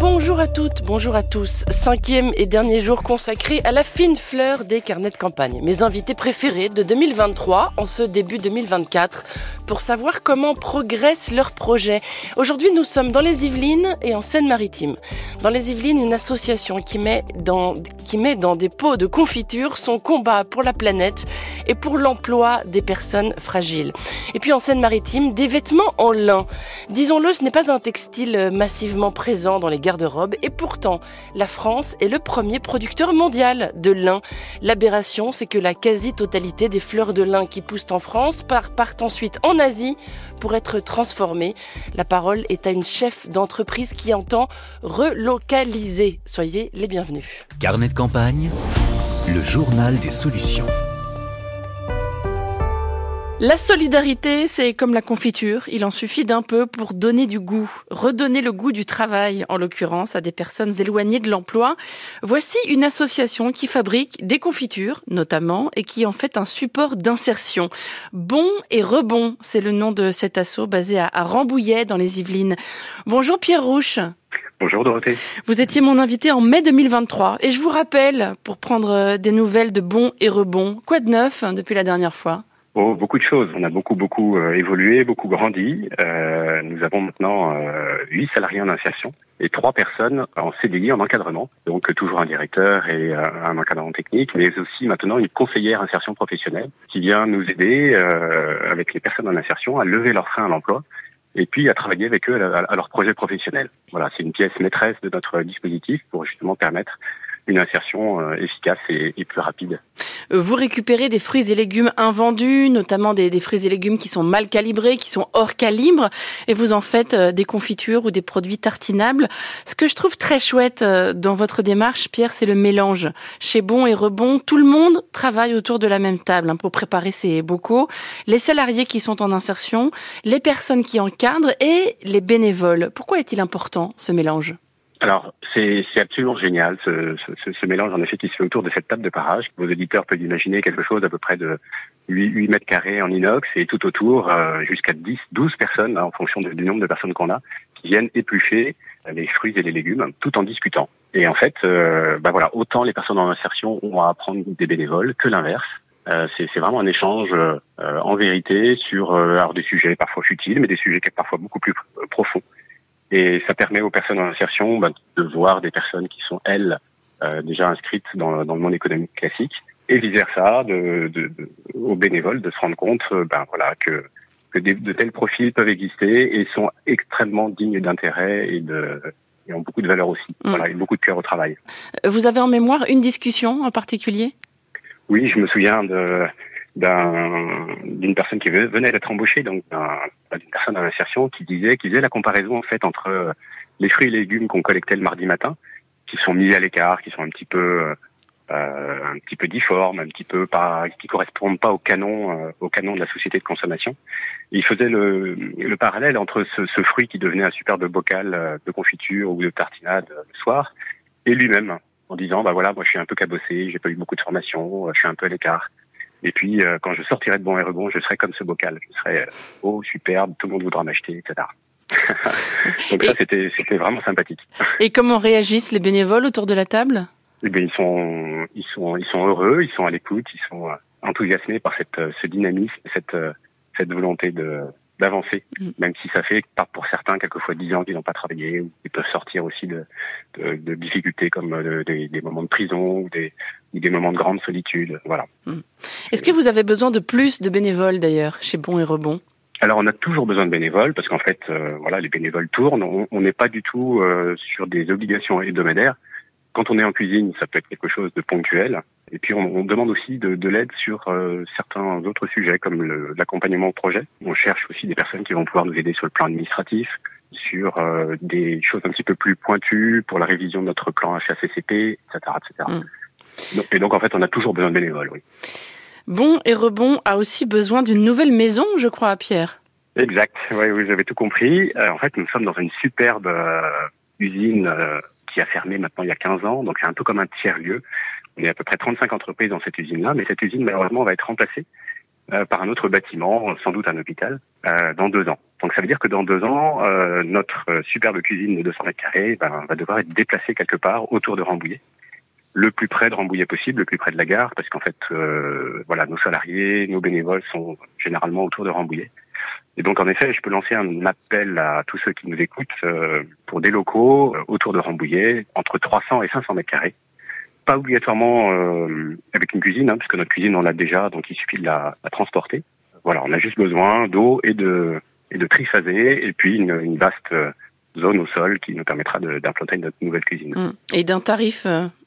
Bonjour à toutes, bonjour à tous. Cinquième et dernier jour consacré à la fine fleur des carnets de campagne. Mes invités préférés de 2023 en ce début 2024 pour savoir comment progressent leurs projets. Aujourd'hui, nous sommes dans les Yvelines et en Seine-Maritime. Dans les Yvelines, une association qui met dans, qui met dans des pots de confiture son combat pour la planète et pour l'emploi des personnes fragiles. Et puis en Seine-Maritime, des vêtements en lin. Disons-le, ce n'est pas un textile massivement présent dans les garde-robes et pourtant, la France est le premier producteur mondial de lin. L'aberration, c'est que la quasi-totalité des fleurs de lin qui poussent en France partent ensuite en Asie pour être transformées. La parole est à une chef d'entreprise qui entend relocaliser. Soyez les bienvenus. Carnet de campagne, le journal des solutions. La solidarité, c'est comme la confiture, il en suffit d'un peu pour donner du goût, redonner le goût du travail, en l'occurrence à des personnes éloignées de l'emploi. Voici une association qui fabrique des confitures, notamment, et qui en fait un support d'insertion. Bon et rebond, c'est le nom de cet assaut basé à Rambouillet dans les Yvelines. Bonjour Pierre Rouche. Bonjour Dorothée. Vous étiez mon invité en mai 2023 et je vous rappelle, pour prendre des nouvelles de bon et rebond, quoi de neuf depuis la dernière fois? Oh, beaucoup de choses. On a beaucoup, beaucoup euh, évolué, beaucoup grandi. Euh, nous avons maintenant euh, huit salariés en insertion et trois personnes en CDI, en encadrement. Donc toujours un directeur et un encadrant technique, mais aussi maintenant une conseillère insertion professionnelle qui vient nous aider avec les personnes en insertion à lever leur frein à l'emploi et puis à travailler avec eux à, leur projet professionnel. Voilà, c'est une pièce maîtresse de notre dispositif pour justement permettre une insertion euh, efficace et, plus rapide. Euh, vous récupérez des fruits et légumes invendus, notamment des, des, fruits et légumes qui sont mal calibrés, qui sont hors calibre, et vous en faites euh, des confitures ou des produits tartinables. Ce que je trouve très chouette dans votre démarche, Pierre, c'est le mélange. Chez Bon et Rebond, tout le monde travaille autour de la même table hein, pour préparer ses bocaux. Les salariés qui sont en insertion, les personnes qui encadrent et les bénévoles. Pourquoi est-il important ce mélange? Alors, c'est absolument génial, ce, ce, ce, mélange en effet qui se fait autour de cette table de parage. Vos auditeurs peuvent imaginer quelque chose à peu près de 8, 8 mètres carrés en inox et tout autour euh, jusqu'à 10, 12 personnes, hein, en fonction du nombre de personnes qu'on a, qui viennent éplucher les fruits et les légumes tout en discutant. Et en fait, euh, bah voilà, autant les personnes en insertion ont à apprendre des bénévoles que l'inverse. Euh, c'est vraiment un échange euh, en vérité sur alors des sujets parfois futiles, mais des sujets parfois beaucoup plus profonds. Et ça permet aux personnes en insertion bah, de voir des personnes qui sont, elles, euh, déjà inscrites dans, dans, le monde économique classique, et vice-versa, de, de, de, aux bénévoles de se rendre compte euh, ben, voilà, que, que de tels profils peuvent exister et sont extrêmement dignes d'intérêt et de et ont beaucoup de valeur aussi. Mm. Voilà, et beaucoup de cœur au travail. Vous avez en mémoire une discussion en particulier? Oui, je me souviens de d'une personne qui venait d'être embauchée, donc d'une personne en insertion qui disait, qui faisait la comparaison en fait entre euh, les fruits et légumes qu'on collectait le mardi matin, qui sont mis à l'écart, qui sont un petit peu euh, un petit peu difformes, un petit peu pas, qui correspondent pas au canon, euh, au canon de la société de consommation. il faisait le, le parallèle entre ce, ce, fruit qui devenait un superbe bocal euh, de confiture ou de tartinade le soir, et lui-même, en disant bah voilà, moi je suis un peu cabossé, j'ai pas eu beaucoup de formation, je suis un peu à l'écart. Et puis, euh, quand je sortirai de bon et rebond, je serai comme ce bocal. Je serai euh, oh superbe, tout le monde voudra m'acheter, etc. Donc ça, c'était c'était vraiment sympathique. Et comment réagissent les bénévoles autour de la table? Eh bien, ils sont ils sont ils sont heureux, ils sont à l'écoute, ils sont euh, enthousiasmés par cette ce dynamisme, cette cette volonté de d'avancer, mm. même si ça fait pour certains quelquefois dix ans qu'ils n'ont pas travaillé, ou ils peuvent sortir aussi de, de, de difficultés comme euh, des, des, moments de prison ou des, des moments de grande solitude. Voilà. Mm. Est-ce que vous avez besoin de plus de bénévoles d'ailleurs chez Bon et Rebond? Alors on a toujours besoin de bénévoles parce qu'en fait euh, voilà les bénévoles tournent. On n'est pas du tout euh, sur des obligations hebdomadaires. Quand on est en cuisine, ça peut être quelque chose de ponctuel. Et puis on, on demande aussi de, de l'aide sur euh, certains autres sujets comme l'accompagnement au projet. On cherche aussi des personnes qui vont pouvoir nous aider sur le plan administratif, sur euh, des choses un petit peu plus pointues pour la révision de notre plan HACCP, etc. etc. Et donc en fait on a toujours besoin de bénévoles, oui. Bon et Rebond a aussi besoin d'une nouvelle maison, je crois, à Pierre. Exact, oui, vous avez tout compris. Euh, en fait, nous sommes dans une superbe usine qui a fermé maintenant il y a 15 ans, donc c'est un peu comme un tiers-lieu. Y a à peu près 35 entreprises dans cette usine-là, mais cette usine, malheureusement, va être remplacée par un autre bâtiment, sans doute un hôpital, dans deux ans. Donc ça veut dire que dans deux ans, notre superbe cuisine de 200 mètres carrés ben, va devoir être déplacée quelque part autour de Rambouillet le plus près de Rambouillet possible, le plus près de la gare, parce qu'en fait, euh, voilà, nos salariés, nos bénévoles sont généralement autour de Rambouillet. Et donc, en effet, je peux lancer un appel à tous ceux qui nous écoutent euh, pour des locaux euh, autour de Rambouillet, entre 300 et 500 mètres carrés. Pas obligatoirement avec une cuisine, hein, puisque notre cuisine, on l'a déjà, donc il suffit de la, transporter. Voilà, on a juste besoin d'eau et de, et de et puis une, une vaste zone au sol qui nous permettra d'implanter notre nouvelle cuisine. Mmh. Et d'un tarif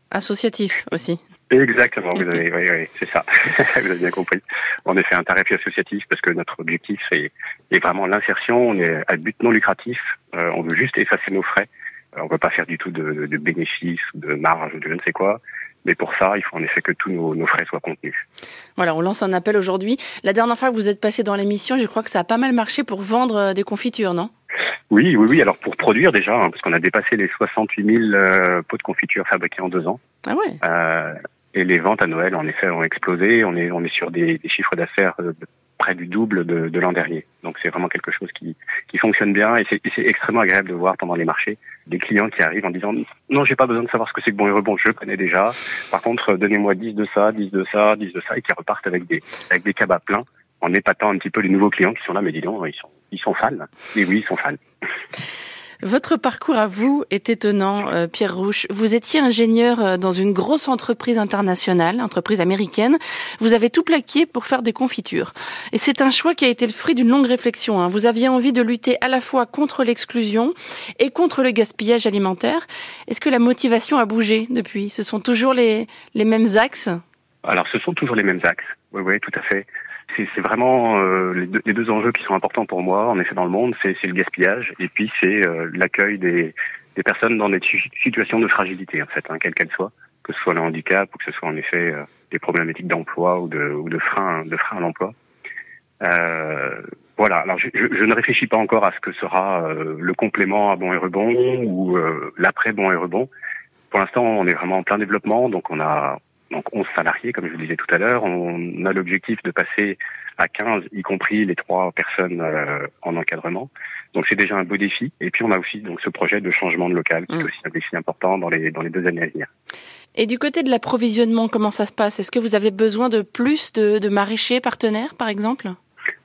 associatif aussi. Exactement, vous avez, oui, oui, c'est ça. vous avez bien compris. En effet, un tarif associatif parce que notre objectif est, est vraiment l'insertion. On est à but non lucratif. Euh, on veut juste effacer nos frais. Euh, on ne veut pas faire du tout de, de bénéfices, de marge, de je ne sais quoi. Mais pour ça, il faut en effet que tous nos, nos frais soient contenus. Voilà, on lance un appel aujourd'hui. La dernière fois que vous êtes passé dans l'émission, je crois que ça a pas mal marché pour vendre euh, des confitures, non? Oui, oui, oui. Alors pour produire déjà, hein, parce qu'on a dépassé les 68 000 euh, pots de confiture fabriqués en deux ans. Ah ouais? Euh, et les ventes à Noël, en effet, ont explosé. On est, on est sur des, chiffres d'affaires euh, près du double de, de l'an dernier. Donc c'est vraiment quelque chose qui, qui fonctionne bien et c'est extrêmement agréable de voir pendant les marchés des clients qui arrivent en disant non, j'ai pas besoin de savoir ce que c'est que bon et rebond, je connais déjà. Par contre, donnez-moi 10 de ça, 10 de ça, 10 de ça et qui repartent avec des avec des cabas pleins en épatant un petit peu les nouveaux clients qui sont là, mais dis donc, ils sont ils sont fans. Et oui, ils sont fans. Votre parcours à vous est étonnant, euh, Pierre Rouche. Vous étiez ingénieur euh, dans une grosse entreprise internationale, entreprise américaine. Vous avez tout plaqué pour faire des confitures. Et c'est un choix qui a été le fruit d'une longue réflexion. Hein. Vous aviez envie de lutter à la fois contre l'exclusion et contre le gaspillage alimentaire. Est-ce que la motivation a bougé depuis? Ce sont toujours les, les mêmes axes? Alors, ce sont toujours les mêmes axes. Oui, oui, tout à fait c'est vraiment euh, les, deux, enjeux qui sont importants pour moi, en effet, dans le monde, c'est le gaspillage et puis c'est euh, l'accueil des, des, personnes dans des situations de fragilité, en fait, hein, quelle qu'elle soit, que ce soit le handicap ou que ce soit en effet euh, des problématiques d'emploi ou de, ou de frein, de frein à l'emploi. voilà. Alors, je, je, ne réfléchis pas encore à ce que sera le complément à bon et rebond ou l'après bon et rebond. Pour l'instant, on est vraiment en plein développement, donc on a donc 11 salariés, comme je vous le disais tout à l'heure. On a l'objectif de passer à 15, y compris les trois personnes euh, en encadrement. Donc c'est déjà un beau défi. Et puis on a aussi donc ce projet de changement de local, qui est mmh. aussi un défi important dans les, dans les deux années à venir. Et du côté de l'approvisionnement, comment ça se passe? Est-ce que vous avez besoin de plus de, de maraîchers partenaires, par exemple?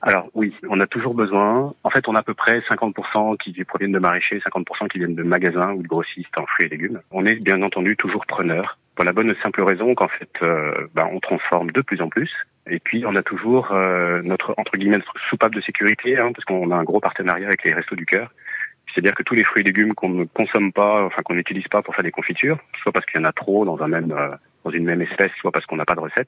Alors oui, on a toujours besoin. En fait, on a à peu près 50% qui proviennent de maraîchers, 50% qui viennent de magasins ou de grossistes en fruits et légumes. On est bien entendu toujours preneur pour la bonne et simple raison qu'en fait, euh, ben, on transforme de plus en plus. Et puis, on a toujours euh, notre entre guillemets notre soupape de sécurité, hein, parce qu'on a un gros partenariat avec les Restos du Cœur. C'est-à-dire que tous les fruits et légumes qu'on ne consomme pas, enfin qu'on n'utilise pas pour faire des confitures, soit parce qu'il y en a trop dans un même euh, dans une même espèce, soit parce qu'on n'a pas de recette,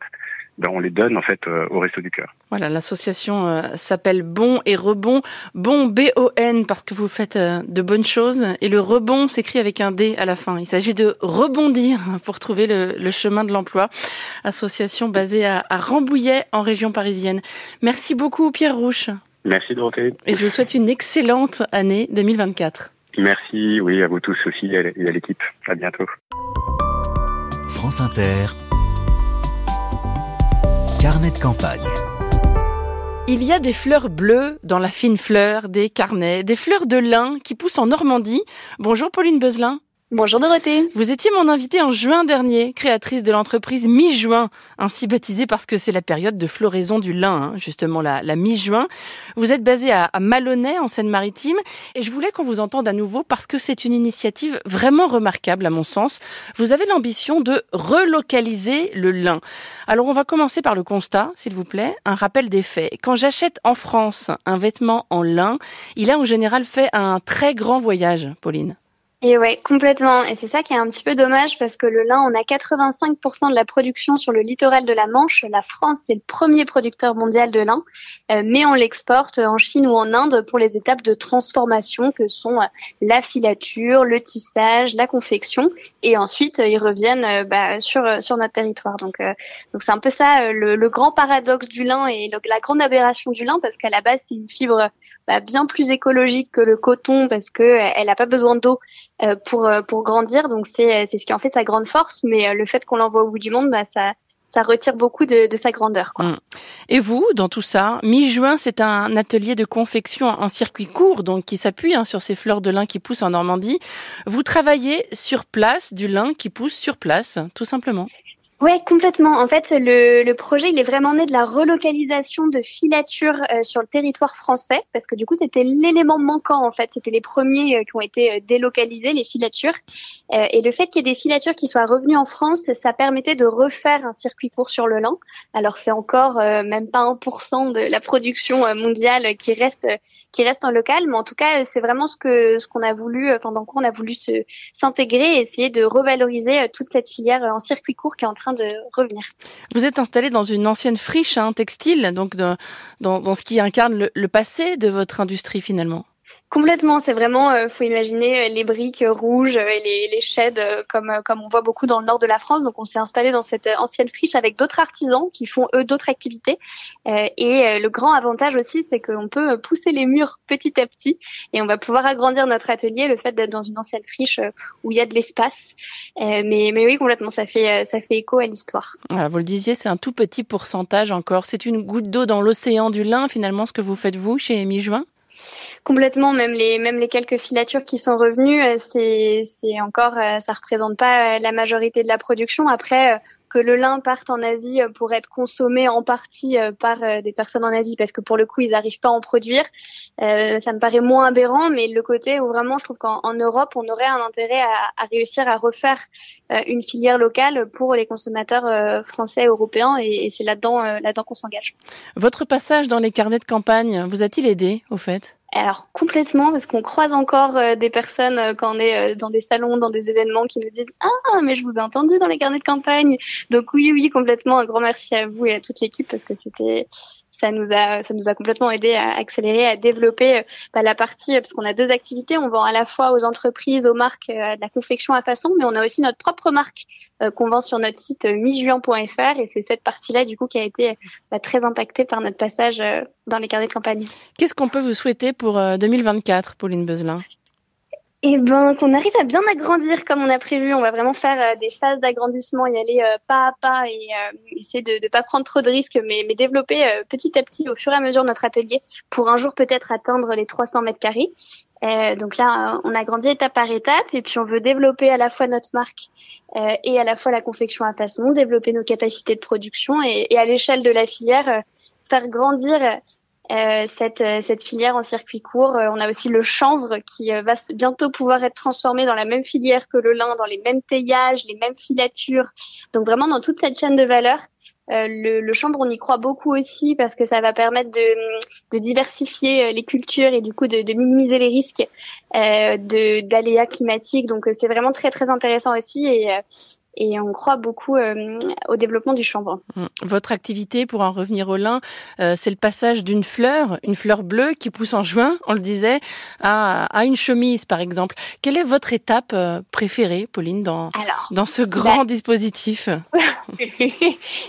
ben on les donne en fait euh, au Resto du Cœur. Voilà, l'association euh, s'appelle Bon et Rebond. Bon B-O-N parce que vous faites euh, de bonnes choses et le rebond s'écrit avec un D à la fin. Il s'agit de rebondir pour trouver le, chemin de l'emploi. Association basée à, Rambouillet en région parisienne. Merci beaucoup Pierre Rouche. Merci Dorothée. Et je vous souhaite une excellente année 2024. Merci, oui, à vous tous aussi et à l'équipe. À bientôt. France Inter Carnet de campagne. Il y a des fleurs bleues dans la fine fleur, des carnets, des fleurs de lin qui poussent en Normandie. Bonjour Pauline Beuzelin. Bonjour Dorothée. Vous étiez mon invitée en juin dernier, créatrice de l'entreprise Mi-Juin, ainsi baptisée parce que c'est la période de floraison du lin, hein, justement la, mi-juin. Vous êtes basée à, à Malonnet, en Seine-Maritime, et je voulais qu'on vous entende à nouveau parce que c'est une initiative vraiment remarquable à mon sens. Vous avez l'ambition de relocaliser le lin. Alors on va commencer par le constat, s'il vous plaît, un rappel des faits. Quand j'achète en France un vêtement en lin, il a en général fait un très grand voyage, Pauline. Et ouais, complètement. Et c'est ça qui est un petit peu dommage parce que le lin, on a 85% de la production sur le littoral de la Manche. La France, c'est le premier producteur mondial de lin, euh, mais on l'exporte en Chine ou en Inde pour les étapes de transformation que sont euh, la filature, le tissage, la confection, et ensuite ils reviennent euh, bah, sur sur notre territoire. Donc donc c'est un peu ça le, le, grand paradoxe du lin et la grande aberration du lin parce qu'à la base c'est une fibre bah, bien plus écologique que le coton parce que elle n'a pas besoin d'eau euh, pour euh, pour grandir. Donc c'est c'est ce qui en fait sa grande force. Mais euh, le fait qu'on l'envoie au bout du monde, bah ça ça retire beaucoup de, sa grandeur. Quoi. Mmh. Et vous, dans tout ça, mi-juin, c'est un atelier de confection en circuit court, donc qui s'appuie hein, sur ces fleurs de lin qui poussent en Normandie. Vous travaillez sur place du lin qui pousse sur place, tout simplement. Ouais, complètement. En fait, le, le, projet, il est vraiment né de la relocalisation de filatures euh, sur le territoire français, parce que du coup, c'était l'élément manquant. En fait, c'était les premiers euh, qui ont été euh, délocalisés, les filatures. et le fait qu'il y ait des filatures qui soient revenues en France, ça permettait de refaire un circuit court sur le lin. Alors, c'est encore même pas 1% de la production mondiale qui reste qui reste en local, mais en tout cas, c'est vraiment ce ce qu'on a voulu, enfin dans quoi on a voulu s'intégrer et essayer de revaloriser toute cette filière en circuit court qui est en train de revenir. Vous êtes installé dans une ancienne friche hein, textile, donc dans, dans, ce qui incarne le passé de votre industrie finalement. Complètement, c'est vraiment, euh, faut imaginer euh, les briques rouges et les, les sheds euh, comme comme on voit beaucoup dans le nord de la France. Donc on s'est installé dans cette ancienne friche avec d'autres artisans qui font eux d'autres activités. et le grand avantage aussi, c'est qu'on peut pousser les murs petit à petit et on va pouvoir agrandir notre atelier. Le fait d'être dans une ancienne friche où il y a de l'espace, mais mais oui complètement, ça fait ça fait écho à l'histoire. Voilà, vous le disiez, c'est un tout petit pourcentage encore. C'est une goutte d'eau dans l'océan du lin finalement ce que vous faites vous chez Mi Juin. Complètement, même les même les quelques filatures qui sont revenues, euh, c'est c'est encore euh, ça représente pas euh, la majorité de la production. Après que le lin parte en Asie pour être consommé en partie par des personnes en Asie parce que pour le coup ils n'arrivent pas à en produire, ça me paraît moins aberrant. Mais le côté où vraiment je trouve qu'en Europe on aurait un intérêt à, réussir à refaire une filière locale pour les consommateurs français, européens et, et c'est là-dedans là-dedans qu'on s'engage. Votre passage dans les carnets de campagne vous a-t-il aidé au fait? Alors complètement, parce qu'on croise encore euh, des personnes euh, quand on est euh, dans des salons, dans des événements, qui nous disent ah mais je vous ai entendu dans les carnets de campagne. Donc oui oui complètement un grand merci à vous et à toute l'équipe parce que c'était ça nous a ça nous a complètement aidé à accélérer, à développer bah, la partie parce qu'on a deux activités. On vend à la fois aux entreprises, aux marques de la confection à façon, mais on a aussi notre propre marque qu'on vend sur notre site mijuin.fr et c'est cette partie-là du coup qui a été bah, très impactée par notre passage dans les carnets de campagne. Qu'est-ce qu'on peut vous souhaiter pour 2024, Pauline Beuzelin eh ben, qu'on arrive à bien agrandir comme on a prévu. On va vraiment faire euh, des phases d'agrandissement, y aller euh, pas à pas et euh, essayer de ne pas prendre trop de risques, mais, mais développer petit à petit au fur et à mesure notre atelier pour un jour peut-être atteindre les 300 mètres carrés. donc là, on a grandi étape par étape et puis on veut développer à la fois notre marque et à la fois la confection à façon, développer nos capacités de production et, et à l'échelle de la filière, faire grandir euh, cette, euh, cette filière en circuit court. Euh, on a aussi le chanvre qui va bientôt pouvoir être transformé dans la même filière que le lin, dans les mêmes teillages, les mêmes filatures. Donc vraiment dans toute cette chaîne de valeur. le, le, chanvre, on y croit beaucoup aussi parce que ça va permettre de, de diversifier les cultures et du coup de, de minimiser les risques euh, d'aléas climatiques. Donc c'est vraiment très très intéressant aussi et, et on croit beaucoup euh, au développement du chanvre. Hum. Votre activité, pour en revenir au lin, euh, c'est le passage d'une fleur, une fleur bleue qui pousse en juin, on le disait, à, à une chemise par exemple. Quelle est votre étape euh, préférée, Pauline, dans, dans ce grand bah, dispositif?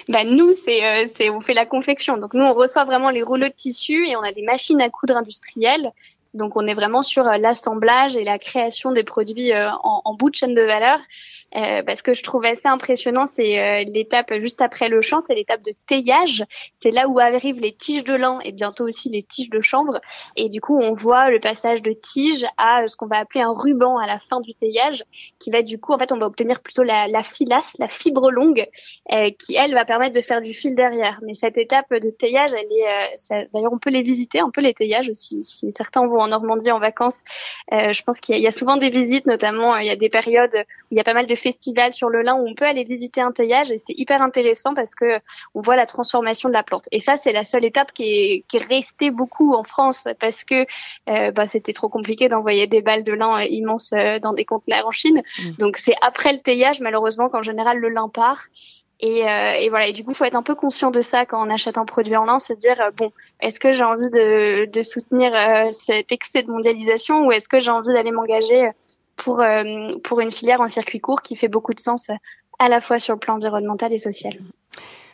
Bah Nous, c'est, c'est, on fait la confection. Donc nous, on reçoit vraiment les rouleaux de tissu et on a des machines à coudre industrielles donc on est vraiment sur l'assemblage et la création des produits en, en bout de chaîne de valeur. Euh, parce que je trouve assez impressionnant, c'est euh, l'étape juste après le champ, c'est l'étape de teillage. C'est là où arrivent les tiges de lin et bientôt aussi les tiges de chanvre. Et du coup, on voit le passage de tige à ce qu'on va appeler un ruban à la fin du teillage, qui va du coup, en fait, on va obtenir plutôt la, la filasse, la fibre longue, euh, qui elle va permettre de faire du fil derrière. Mais cette étape de teillage, elle est, d'ailleurs, on peut les visiter, on peut les teillages aussi. Si certains vont en Normandie en vacances, je pense qu'il y, y, a souvent des visites, notamment il y a des périodes où il y a pas mal de festival sur le lin où on peut aller visiter un teillage et c'est hyper intéressant parce que on voit la transformation de la plante. Et ça, c'est la seule étape qui est, qui est restée beaucoup en France parce que euh, bah, c'était trop compliqué d'envoyer des balles de lin immenses euh, dans des conteneurs en Chine. Mmh. Donc c'est après le teillage, malheureusement, qu'en général le lin part. Et, euh, et, voilà. Et du coup, faut être un peu conscient de ça quand on achète un produit en lin, se dire euh, bon, est-ce que j'ai envie de, de soutenir euh, cet excès de mondialisation ou est-ce que j'ai envie d'aller m'engager pour, euh, pour une filière en circuit court qui fait beaucoup de sens à la fois sur le plan environnemental et social.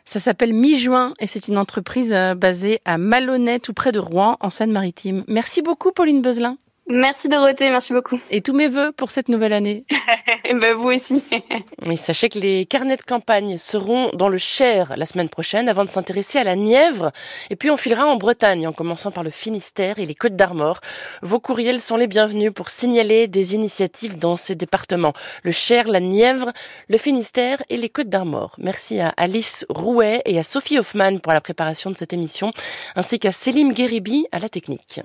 Ça s'appelle Mi-Juin et c'est une entreprise euh, basée à Malonnet, tout près de Rouen, en Seine-Maritime. Merci beaucoup, Pauline Beuzelin. Merci Dorothée, merci beaucoup. Et tous mes voeux pour cette nouvelle année. ben vous aussi. Et sachez que les carnets de campagne seront dans le Cher la semaine prochaine avant de s'intéresser à la Nièvre. Et puis on filera en Bretagne en commençant par le Finistère et les Côtes d'Armor. Vos courriels sont les bienvenus pour signaler des initiatives dans ces départements. Le Cher, la Nièvre, le Finistère et les Côtes d'Armor. Merci à Alice Rouet et à Sophie Hoffman pour la préparation de cette émission, ainsi qu'à Célim Guéribi à la technique.